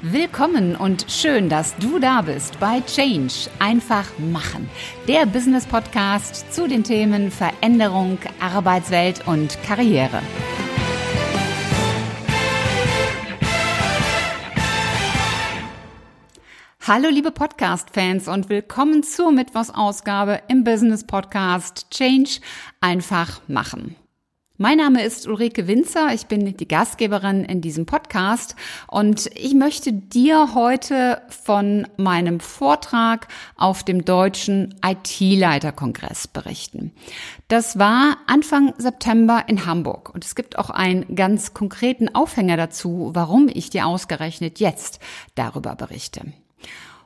Willkommen und schön, dass du da bist bei Change. Einfach machen. Der Business Podcast zu den Themen Veränderung, Arbeitswelt und Karriere. Hallo liebe Podcast-Fans und willkommen zur Mittwochsausgabe im Business Podcast Change. Einfach machen. Mein Name ist Ulrike Winzer, ich bin die Gastgeberin in diesem Podcast und ich möchte dir heute von meinem Vortrag auf dem deutschen IT-Leiterkongress berichten. Das war Anfang September in Hamburg und es gibt auch einen ganz konkreten Aufhänger dazu, warum ich dir ausgerechnet jetzt darüber berichte.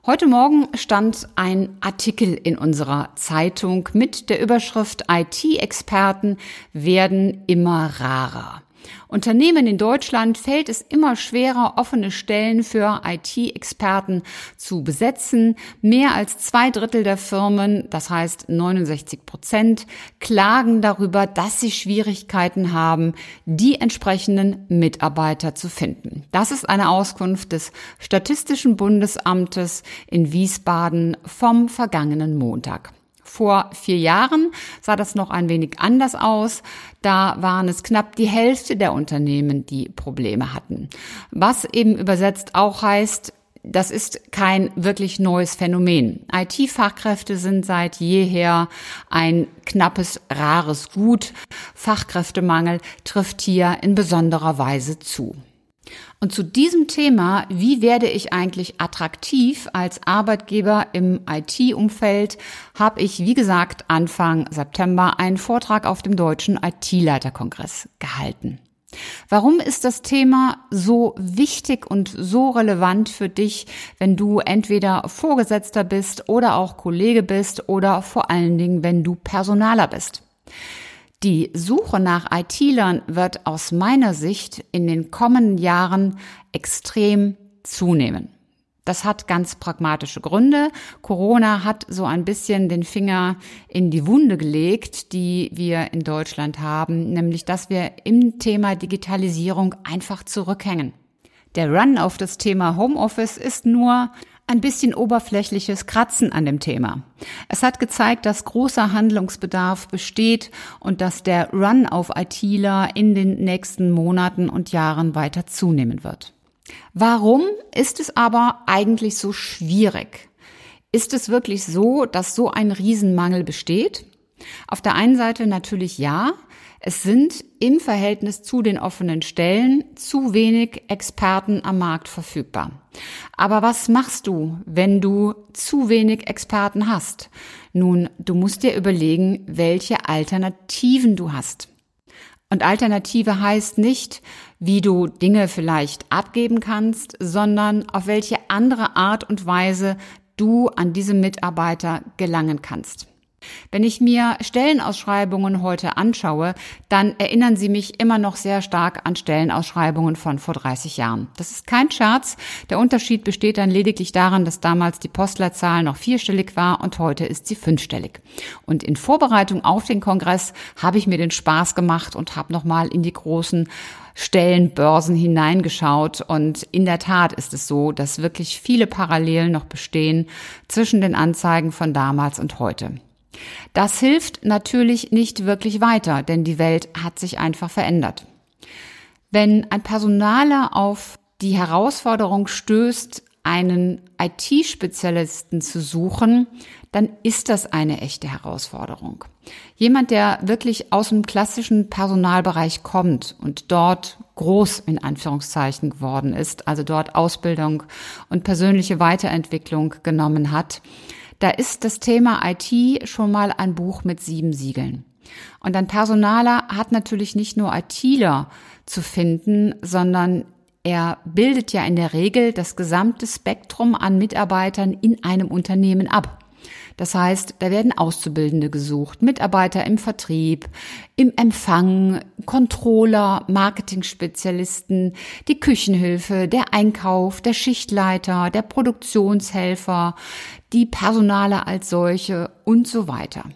Heute Morgen stand ein Artikel in unserer Zeitung mit der Überschrift IT-Experten werden immer rarer. Unternehmen in Deutschland fällt es immer schwerer, offene Stellen für IT-Experten zu besetzen. Mehr als zwei Drittel der Firmen, das heißt 69 Prozent, klagen darüber, dass sie Schwierigkeiten haben, die entsprechenden Mitarbeiter zu finden. Das ist eine Auskunft des Statistischen Bundesamtes in Wiesbaden vom vergangenen Montag. Vor vier Jahren sah das noch ein wenig anders aus. Da waren es knapp die Hälfte der Unternehmen, die Probleme hatten. Was eben übersetzt auch heißt, das ist kein wirklich neues Phänomen. IT-Fachkräfte sind seit jeher ein knappes, rares Gut. Fachkräftemangel trifft hier in besonderer Weise zu. Und zu diesem Thema, wie werde ich eigentlich attraktiv als Arbeitgeber im IT-Umfeld, habe ich, wie gesagt, Anfang September einen Vortrag auf dem Deutschen IT-Leiterkongress gehalten. Warum ist das Thema so wichtig und so relevant für dich, wenn du entweder Vorgesetzter bist oder auch Kollege bist oder vor allen Dingen, wenn du Personaler bist? Die Suche nach IT-Lern wird aus meiner Sicht in den kommenden Jahren extrem zunehmen. Das hat ganz pragmatische Gründe. Corona hat so ein bisschen den Finger in die Wunde gelegt, die wir in Deutschland haben, nämlich dass wir im Thema Digitalisierung einfach zurückhängen. Der Run auf das Thema Homeoffice ist nur ein bisschen oberflächliches Kratzen an dem Thema. Es hat gezeigt, dass großer Handlungsbedarf besteht und dass der Run auf ITler in den nächsten Monaten und Jahren weiter zunehmen wird. Warum ist es aber eigentlich so schwierig? Ist es wirklich so, dass so ein Riesenmangel besteht? Auf der einen Seite natürlich ja. Es sind im Verhältnis zu den offenen Stellen zu wenig Experten am Markt verfügbar. Aber was machst du, wenn du zu wenig Experten hast? Nun, du musst dir überlegen, welche Alternativen du hast. Und Alternative heißt nicht, wie du Dinge vielleicht abgeben kannst, sondern auf welche andere Art und Weise du an diese Mitarbeiter gelangen kannst. Wenn ich mir Stellenausschreibungen heute anschaue, dann erinnern sie mich immer noch sehr stark an Stellenausschreibungen von vor 30 Jahren. Das ist kein Scherz. Der Unterschied besteht dann lediglich darin, dass damals die Postleitzahl noch vierstellig war und heute ist sie fünfstellig. Und in Vorbereitung auf den Kongress habe ich mir den Spaß gemacht und habe nochmal in die großen Stellenbörsen hineingeschaut und in der Tat ist es so, dass wirklich viele Parallelen noch bestehen zwischen den Anzeigen von damals und heute. Das hilft natürlich nicht wirklich weiter, denn die Welt hat sich einfach verändert. Wenn ein Personaler auf die Herausforderung stößt, einen IT-Spezialisten zu suchen, dann ist das eine echte Herausforderung. Jemand, der wirklich aus dem klassischen Personalbereich kommt und dort groß in Anführungszeichen geworden ist, also dort Ausbildung und persönliche Weiterentwicklung genommen hat, da ist das Thema IT schon mal ein Buch mit sieben Siegeln. Und ein Personaler hat natürlich nicht nur ITler zu finden, sondern er bildet ja in der Regel das gesamte Spektrum an Mitarbeitern in einem Unternehmen ab. Das heißt, da werden Auszubildende gesucht, Mitarbeiter im Vertrieb, im Empfang, Controller, Marketing-Spezialisten, die Küchenhilfe, der Einkauf, der Schichtleiter, der Produktionshelfer, die Personale als solche und so weiter.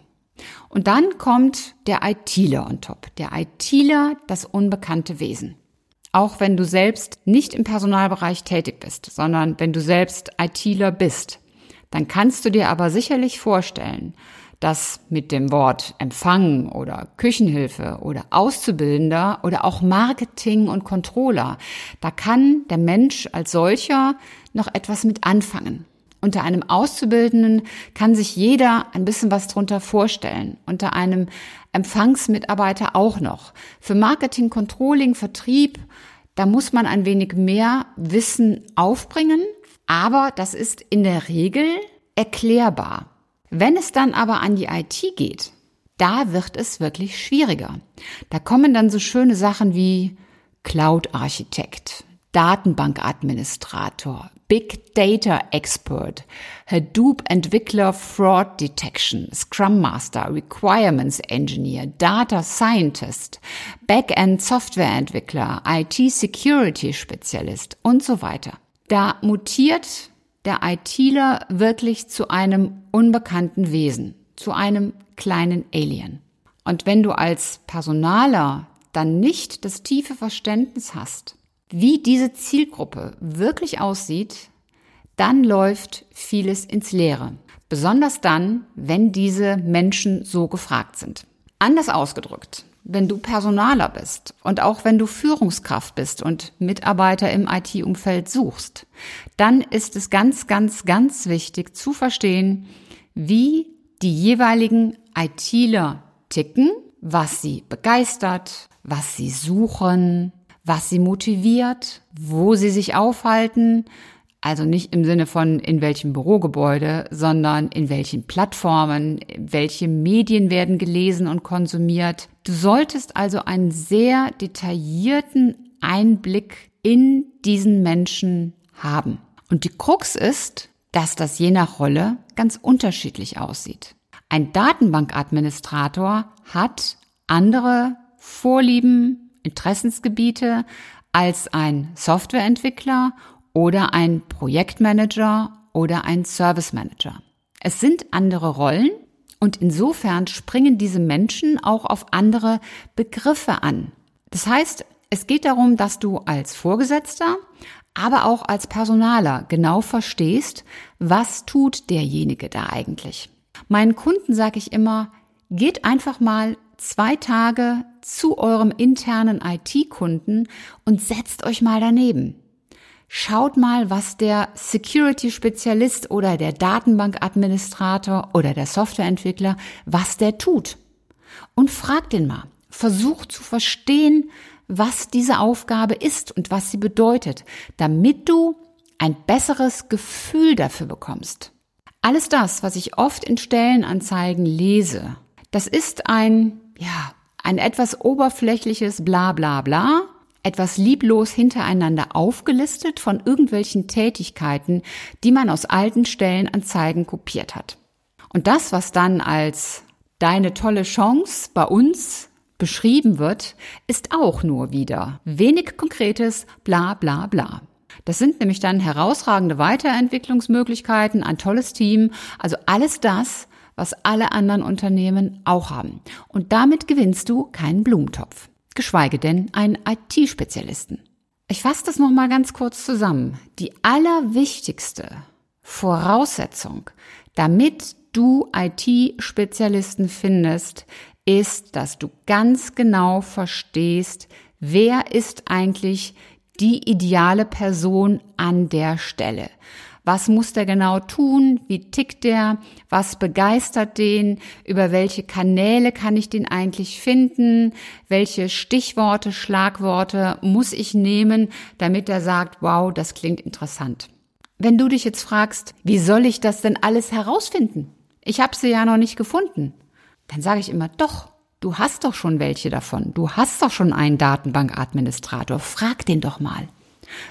Und dann kommt der ITler on top. Der ITler, das unbekannte Wesen. auch wenn du selbst nicht im Personalbereich tätig bist, sondern wenn du selbst ITler bist, dann kannst du dir aber sicherlich vorstellen, dass mit dem Wort Empfang oder Küchenhilfe oder Auszubildender oder auch Marketing und Controller, da kann der Mensch als solcher noch etwas mit anfangen. Unter einem Auszubildenden kann sich jeder ein bisschen was drunter vorstellen. Unter einem Empfangsmitarbeiter auch noch. Für Marketing, Controlling, Vertrieb, da muss man ein wenig mehr Wissen aufbringen. Aber das ist in der Regel erklärbar. Wenn es dann aber an die IT geht, da wird es wirklich schwieriger. Da kommen dann so schöne Sachen wie Cloud-Architekt, Datenbankadministrator, Big Data Expert, Hadoop Entwickler Fraud Detection, Scrum Master, Requirements Engineer, Data Scientist, Backend Software Entwickler, IT Security Spezialist und so weiter. Da mutiert der ITler wirklich zu einem unbekannten Wesen, zu einem kleinen Alien. Und wenn du als Personaler dann nicht das tiefe Verständnis hast, wie diese Zielgruppe wirklich aussieht, dann läuft vieles ins Leere. Besonders dann, wenn diese Menschen so gefragt sind. Anders ausgedrückt, wenn du Personaler bist und auch wenn du Führungskraft bist und Mitarbeiter im IT-Umfeld suchst, dann ist es ganz, ganz, ganz wichtig zu verstehen, wie die jeweiligen ITler ticken, was sie begeistert, was sie suchen, was sie motiviert, wo sie sich aufhalten, also nicht im Sinne von in welchem Bürogebäude, sondern in welchen Plattformen, welche Medien werden gelesen und konsumiert. Du solltest also einen sehr detaillierten Einblick in diesen Menschen haben. Und die Krux ist, dass das je nach Rolle ganz unterschiedlich aussieht. Ein Datenbankadministrator hat andere Vorlieben, Interessensgebiete als ein Softwareentwickler oder ein Projektmanager oder ein Service Manager. Es sind andere Rollen und insofern springen diese Menschen auch auf andere Begriffe an. Das heißt, es geht darum, dass du als Vorgesetzter, aber auch als Personaler genau verstehst, was tut derjenige da eigentlich. Meinen Kunden sage ich immer, geht einfach mal zwei Tage zu eurem internen IT-Kunden und setzt euch mal daneben. Schaut mal, was der Security-Spezialist oder der Datenbank-Administrator oder der Softwareentwickler, was der tut. Und fragt den mal. Versucht zu verstehen, was diese Aufgabe ist und was sie bedeutet, damit du ein besseres Gefühl dafür bekommst. Alles das, was ich oft in Stellenanzeigen lese, das ist ein, ja, ein etwas oberflächliches Bla bla bla, etwas lieblos hintereinander aufgelistet von irgendwelchen Tätigkeiten, die man aus alten Stellenanzeigen kopiert hat. Und das, was dann als deine tolle Chance bei uns beschrieben wird, ist auch nur wieder wenig konkretes bla bla bla. Das sind nämlich dann herausragende Weiterentwicklungsmöglichkeiten, ein tolles Team, also alles das, was alle anderen Unternehmen auch haben. Und damit gewinnst du keinen Blumentopf geschweige denn einen IT-Spezialisten. Ich fasse das nochmal ganz kurz zusammen. Die allerwichtigste Voraussetzung, damit du IT-Spezialisten findest, ist, dass du ganz genau verstehst, wer ist eigentlich die ideale Person an der Stelle. Was muss der genau tun? Wie tickt der? Was begeistert den? Über welche Kanäle kann ich den eigentlich finden? Welche Stichworte, Schlagworte muss ich nehmen, damit er sagt, wow, das klingt interessant. Wenn du dich jetzt fragst, wie soll ich das denn alles herausfinden? Ich habe sie ja noch nicht gefunden. Dann sage ich immer, doch, du hast doch schon welche davon. Du hast doch schon einen Datenbankadministrator. Frag den doch mal.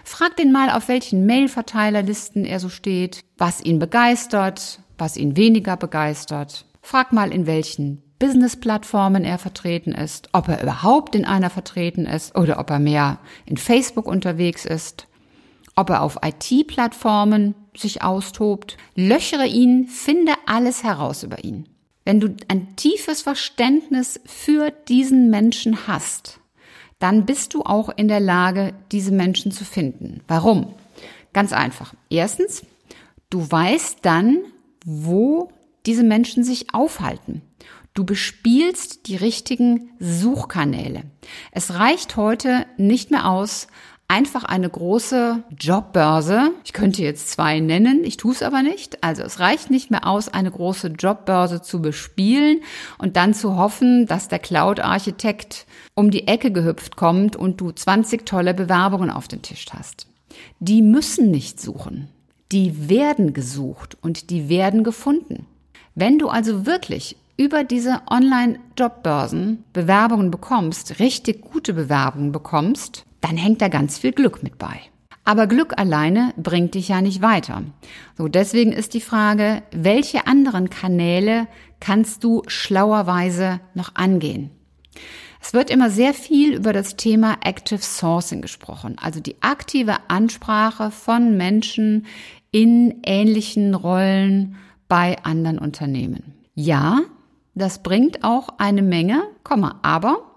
Frag den mal, auf welchen Mailverteilerlisten er so steht, was ihn begeistert, was ihn weniger begeistert. Frag mal, in welchen Business-Plattformen er vertreten ist, ob er überhaupt in einer vertreten ist oder ob er mehr in Facebook unterwegs ist, ob er auf IT-Plattformen sich austobt. Löchere ihn, finde alles heraus über ihn. Wenn du ein tiefes Verständnis für diesen Menschen hast, dann bist du auch in der Lage, diese Menschen zu finden. Warum? Ganz einfach. Erstens, du weißt dann, wo diese Menschen sich aufhalten. Du bespielst die richtigen Suchkanäle. Es reicht heute nicht mehr aus, einfach eine große Jobbörse, ich könnte jetzt zwei nennen, ich tue es aber nicht, also es reicht nicht mehr aus, eine große Jobbörse zu bespielen und dann zu hoffen, dass der Cloud-Architekt um die Ecke gehüpft kommt und du 20 tolle Bewerbungen auf den Tisch hast. Die müssen nicht suchen, die werden gesucht und die werden gefunden. Wenn du also wirklich über diese Online-Jobbörsen Bewerbungen bekommst, richtig gute Bewerbungen bekommst, dann hängt da ganz viel Glück mit bei. Aber Glück alleine bringt dich ja nicht weiter. So, deswegen ist die Frage, welche anderen Kanäle kannst du schlauerweise noch angehen? Es wird immer sehr viel über das Thema Active Sourcing gesprochen, also die aktive Ansprache von Menschen in ähnlichen Rollen bei anderen Unternehmen. Ja, das bringt auch eine Menge, aber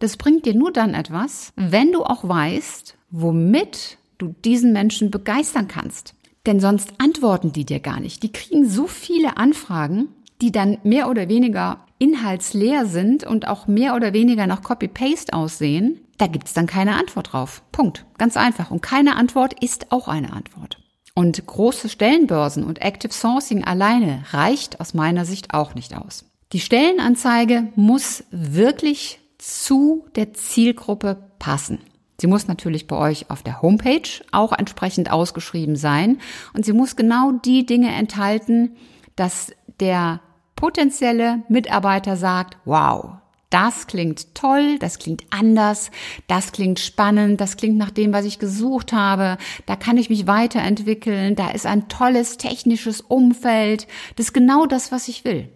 das bringt dir nur dann etwas, wenn du auch weißt, womit du diesen Menschen begeistern kannst. Denn sonst antworten die dir gar nicht. Die kriegen so viele Anfragen, die dann mehr oder weniger inhaltsleer sind und auch mehr oder weniger nach Copy-Paste aussehen. Da gibt's dann keine Antwort drauf. Punkt. Ganz einfach. Und keine Antwort ist auch eine Antwort. Und große Stellenbörsen und Active Sourcing alleine reicht aus meiner Sicht auch nicht aus. Die Stellenanzeige muss wirklich zu der Zielgruppe passen. Sie muss natürlich bei euch auf der Homepage auch entsprechend ausgeschrieben sein und sie muss genau die Dinge enthalten, dass der potenzielle Mitarbeiter sagt, wow, das klingt toll, das klingt anders, das klingt spannend, das klingt nach dem, was ich gesucht habe, da kann ich mich weiterentwickeln, da ist ein tolles technisches Umfeld, das ist genau das, was ich will.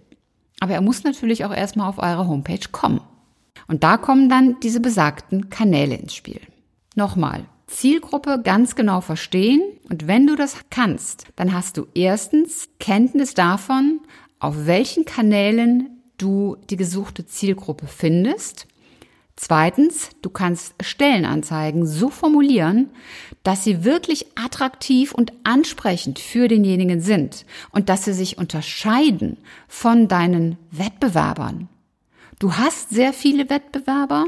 Aber er muss natürlich auch erstmal auf eure Homepage kommen. Und da kommen dann diese besagten Kanäle ins Spiel. Nochmal, Zielgruppe ganz genau verstehen und wenn du das kannst, dann hast du erstens Kenntnis davon, auf welchen Kanälen du die gesuchte Zielgruppe findest. Zweitens, du kannst Stellenanzeigen so formulieren, dass sie wirklich attraktiv und ansprechend für denjenigen sind und dass sie sich unterscheiden von deinen Wettbewerbern. Du hast sehr viele Wettbewerber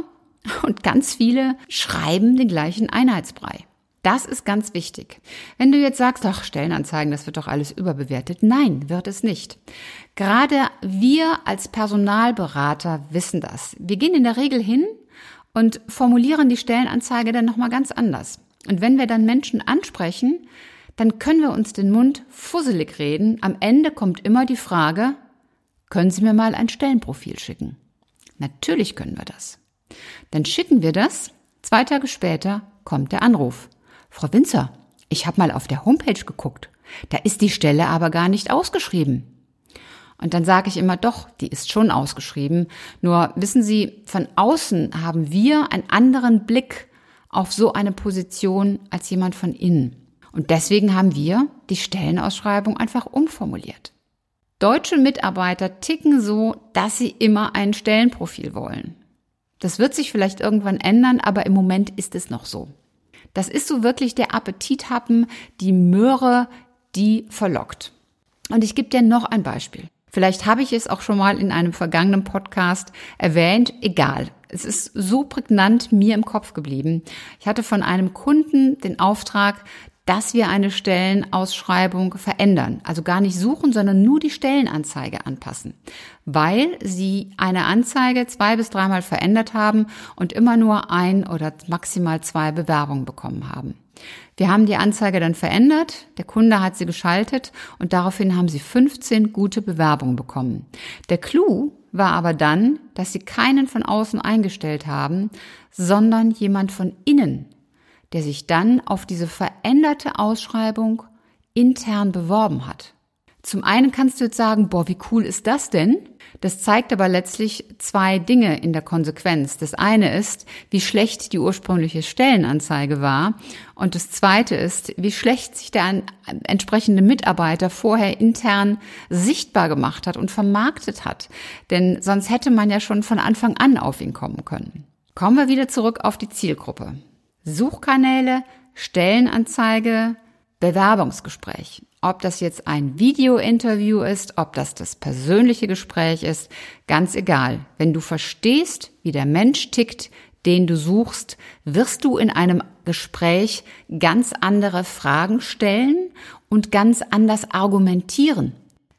und ganz viele schreiben den gleichen Einheitsbrei. Das ist ganz wichtig. Wenn du jetzt sagst, ach, Stellenanzeigen, das wird doch alles überbewertet. Nein, wird es nicht. Gerade wir als Personalberater wissen das. Wir gehen in der Regel hin und formulieren die Stellenanzeige dann nochmal ganz anders. Und wenn wir dann Menschen ansprechen, dann können wir uns den Mund fusselig reden. Am Ende kommt immer die Frage, können Sie mir mal ein Stellenprofil schicken? Natürlich können wir das. Dann schicken wir das. Zwei Tage später kommt der Anruf. Frau Winzer, ich habe mal auf der Homepage geguckt. Da ist die Stelle aber gar nicht ausgeschrieben. Und dann sage ich immer, doch, die ist schon ausgeschrieben. Nur wissen Sie, von außen haben wir einen anderen Blick auf so eine Position als jemand von innen. Und deswegen haben wir die Stellenausschreibung einfach umformuliert. Deutsche Mitarbeiter ticken so, dass sie immer ein Stellenprofil wollen. Das wird sich vielleicht irgendwann ändern, aber im Moment ist es noch so. Das ist so wirklich der Appetithappen, die Möhre, die verlockt. Und ich gebe dir noch ein Beispiel. Vielleicht habe ich es auch schon mal in einem vergangenen Podcast erwähnt. Egal. Es ist so prägnant mir im Kopf geblieben. Ich hatte von einem Kunden den Auftrag, dass wir eine Stellenausschreibung verändern. Also gar nicht suchen, sondern nur die Stellenanzeige anpassen. Weil sie eine Anzeige zwei bis dreimal verändert haben und immer nur ein oder maximal zwei Bewerbungen bekommen haben. Wir haben die Anzeige dann verändert, der Kunde hat sie geschaltet und daraufhin haben sie 15 gute Bewerbungen bekommen. Der Clou war aber dann, dass sie keinen von außen eingestellt haben, sondern jemand von innen der sich dann auf diese veränderte Ausschreibung intern beworben hat. Zum einen kannst du jetzt sagen, boah, wie cool ist das denn? Das zeigt aber letztlich zwei Dinge in der Konsequenz. Das eine ist, wie schlecht die ursprüngliche Stellenanzeige war. Und das zweite ist, wie schlecht sich der entsprechende Mitarbeiter vorher intern sichtbar gemacht hat und vermarktet hat. Denn sonst hätte man ja schon von Anfang an auf ihn kommen können. Kommen wir wieder zurück auf die Zielgruppe. Suchkanäle, Stellenanzeige, Bewerbungsgespräch. Ob das jetzt ein Videointerview ist, ob das das persönliche Gespräch ist, ganz egal. Wenn du verstehst, wie der Mensch tickt, den du suchst, wirst du in einem Gespräch ganz andere Fragen stellen und ganz anders argumentieren.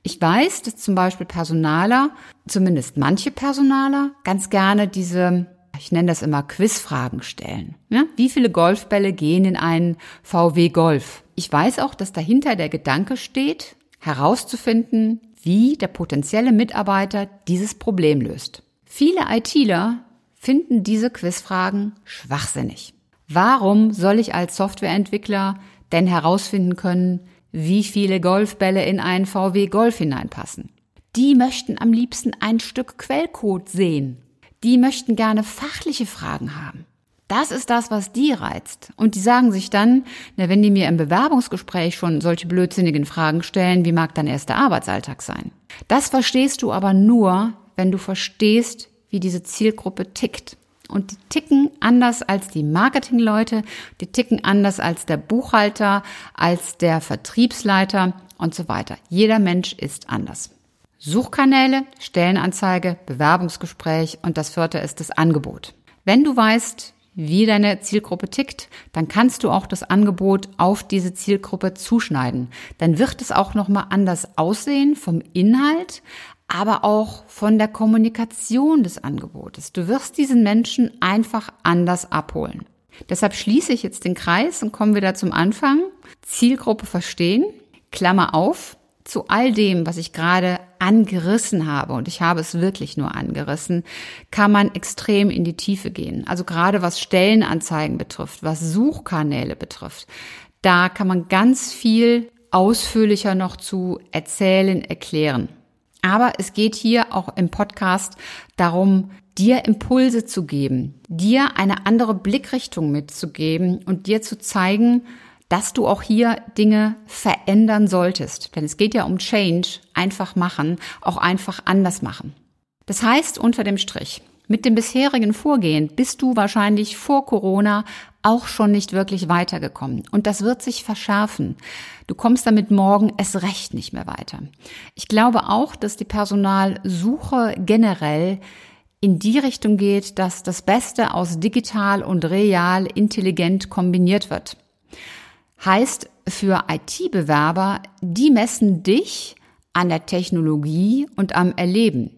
Ich weiß, dass zum Beispiel Personaler, zumindest manche Personaler, ganz gerne diese, ich nenne das immer Quizfragen stellen. Ja? Wie viele Golfbälle gehen in einen VW Golf? Ich weiß auch, dass dahinter der Gedanke steht, herauszufinden, wie der potenzielle Mitarbeiter dieses Problem löst. Viele ITler finden diese Quizfragen schwachsinnig. Warum soll ich als Softwareentwickler denn herausfinden können, wie viele Golfbälle in einen VW Golf hineinpassen? Die möchten am liebsten ein Stück Quellcode sehen. Die möchten gerne fachliche Fragen haben. Das ist das, was die reizt. Und die sagen sich dann, na, wenn die mir im Bewerbungsgespräch schon solche blödsinnigen Fragen stellen, wie mag dann erst der Arbeitsalltag sein? Das verstehst du aber nur, wenn du verstehst, wie diese Zielgruppe tickt. Und die ticken anders als die Marketingleute, die ticken anders als der Buchhalter, als der Vertriebsleiter und so weiter. Jeder Mensch ist anders. Suchkanäle, Stellenanzeige, Bewerbungsgespräch und das vierte ist das Angebot. Wenn du weißt, wie deine Zielgruppe tickt, dann kannst du auch das Angebot auf diese Zielgruppe zuschneiden. Dann wird es auch noch mal anders aussehen vom Inhalt, aber auch von der Kommunikation des Angebotes. Du wirst diesen Menschen einfach anders abholen. Deshalb schließe ich jetzt den Kreis und komme wieder zum Anfang. Zielgruppe verstehen, Klammer auf, zu all dem, was ich gerade angerissen habe, und ich habe es wirklich nur angerissen, kann man extrem in die Tiefe gehen. Also gerade was Stellenanzeigen betrifft, was Suchkanäle betrifft, da kann man ganz viel ausführlicher noch zu erzählen, erklären. Aber es geht hier auch im Podcast darum, dir Impulse zu geben, dir eine andere Blickrichtung mitzugeben und dir zu zeigen, dass du auch hier Dinge verändern solltest. Denn es geht ja um Change, einfach machen, auch einfach anders machen. Das heißt unter dem Strich, mit dem bisherigen Vorgehen bist du wahrscheinlich vor Corona auch schon nicht wirklich weitergekommen. Und das wird sich verschärfen. Du kommst damit morgen es recht nicht mehr weiter. Ich glaube auch, dass die Personalsuche generell in die Richtung geht, dass das Beste aus digital und real intelligent kombiniert wird. Heißt für IT-Bewerber, die messen dich an der Technologie und am Erleben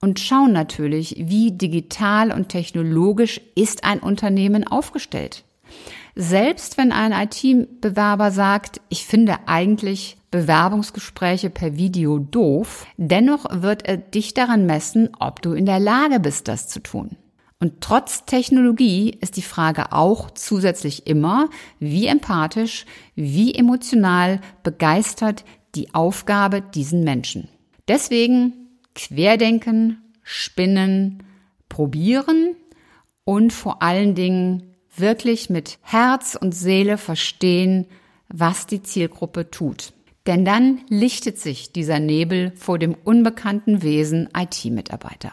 und schauen natürlich, wie digital und technologisch ist ein Unternehmen aufgestellt. Selbst wenn ein IT-Bewerber sagt, ich finde eigentlich Bewerbungsgespräche per Video doof, dennoch wird er dich daran messen, ob du in der Lage bist, das zu tun. Und trotz Technologie ist die Frage auch zusätzlich immer, wie empathisch, wie emotional begeistert die Aufgabe diesen Menschen. Deswegen querdenken, spinnen, probieren und vor allen Dingen wirklich mit Herz und Seele verstehen, was die Zielgruppe tut. Denn dann lichtet sich dieser Nebel vor dem unbekannten Wesen IT-Mitarbeiter.